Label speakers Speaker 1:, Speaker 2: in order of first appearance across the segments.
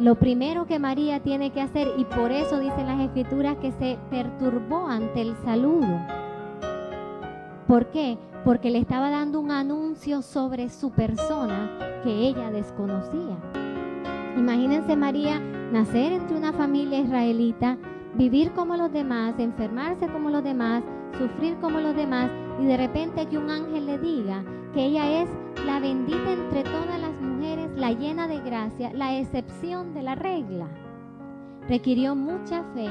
Speaker 1: lo primero que María tiene que hacer, y por eso dicen las escrituras que se perturbó ante el saludo. ¿Por qué? Porque le estaba dando un anuncio sobre su persona que ella desconocía. Imagínense María nacer entre una familia israelita, vivir como los demás, enfermarse como los demás, sufrir como los demás, y de repente que un ángel le diga que ella es la bendita llena de gracia, la excepción de la regla. Requirió mucha fe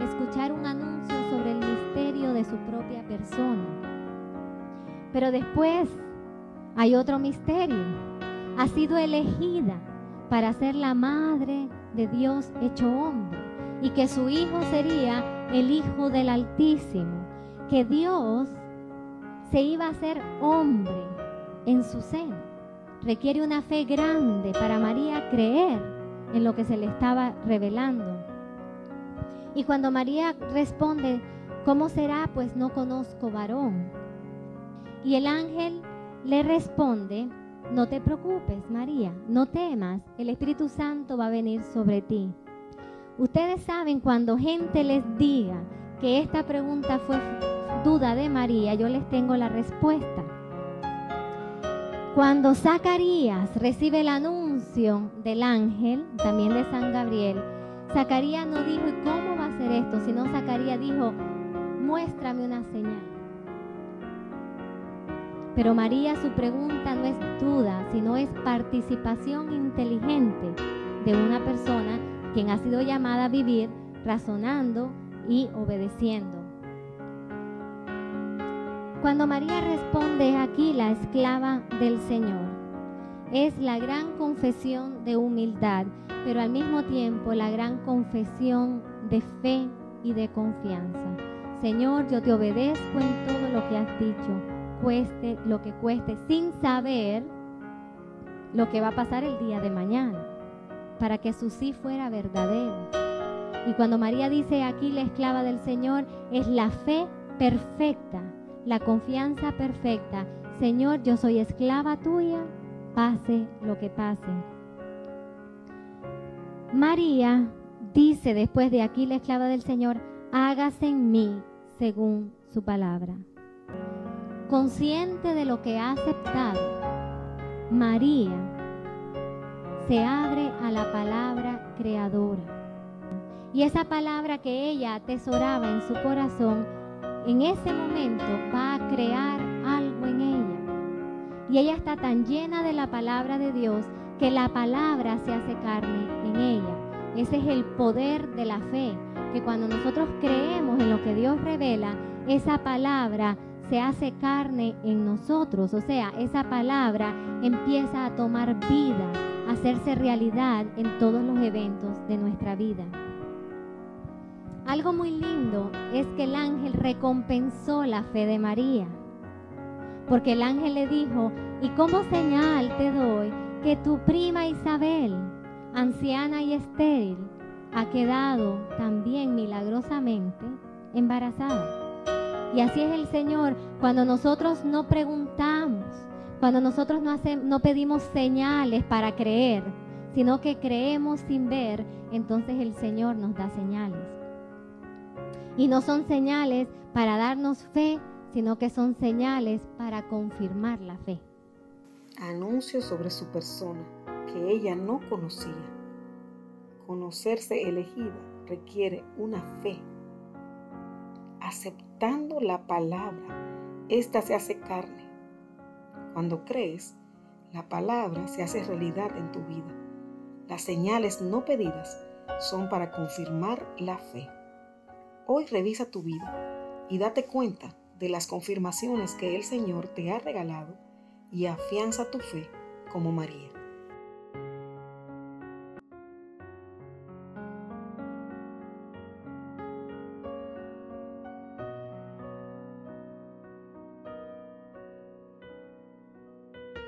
Speaker 1: escuchar un anuncio sobre el misterio de su propia persona. Pero después hay otro misterio. Ha sido elegida para ser la madre de Dios hecho hombre y que su hijo sería el hijo del Altísimo, que Dios se iba a hacer hombre en su seno requiere una fe grande para María creer en lo que se le estaba revelando. Y cuando María responde, ¿cómo será? Pues no conozco varón. Y el ángel le responde, no te preocupes, María, no temas, el Espíritu Santo va a venir sobre ti. Ustedes saben cuando gente les diga que esta pregunta fue duda de María, yo les tengo la respuesta. Cuando Zacarías recibe el anuncio del ángel, también de San Gabriel, Zacarías no dijo, ¿y cómo va a ser esto? Sino Zacarías dijo, muéstrame una señal. Pero María su pregunta no es duda, sino es participación inteligente de una persona quien ha sido llamada a vivir razonando y obedeciendo. Cuando María responde aquí la esclava del Señor, es la gran confesión de humildad, pero al mismo tiempo la gran confesión de fe y de confianza. Señor, yo te obedezco en todo lo que has dicho, cueste lo que cueste, sin saber lo que va a pasar el día de mañana, para que su sí fuera verdadero. Y cuando María dice aquí la esclava del Señor, es la fe perfecta la confianza perfecta. Señor, yo soy esclava tuya, pase lo que pase. María dice después de aquí la esclava del Señor, hágase en mí según su palabra. Consciente de lo que ha aceptado, María se abre a la palabra creadora. Y esa palabra que ella atesoraba en su corazón en ese momento va a crear algo en ella. Y ella está tan llena de la palabra de Dios que la palabra se hace carne en ella. Ese es el poder de la fe, que cuando nosotros creemos en lo que Dios revela, esa palabra se hace carne en nosotros. O sea, esa palabra empieza a tomar vida, a hacerse realidad en todos los eventos de nuestra vida. Algo muy lindo es que el ángel recompensó la fe de María. Porque el ángel le dijo, y como señal te doy que tu prima Isabel, anciana y estéril, ha quedado también milagrosamente embarazada. Y así es el Señor cuando nosotros no preguntamos, cuando nosotros no, no pedimos señales para creer, sino que creemos sin ver, entonces el Señor nos da señales. Y no son señales para darnos fe, sino que son señales para confirmar la fe.
Speaker 2: Anuncio sobre su persona que ella no conocía. Conocerse elegida requiere una fe. Aceptando la palabra, ésta se hace carne. Cuando crees, la palabra se hace realidad en tu vida. Las señales no pedidas son para confirmar la fe. Hoy revisa tu vida y date cuenta de las confirmaciones que el Señor te ha regalado y afianza tu fe como María.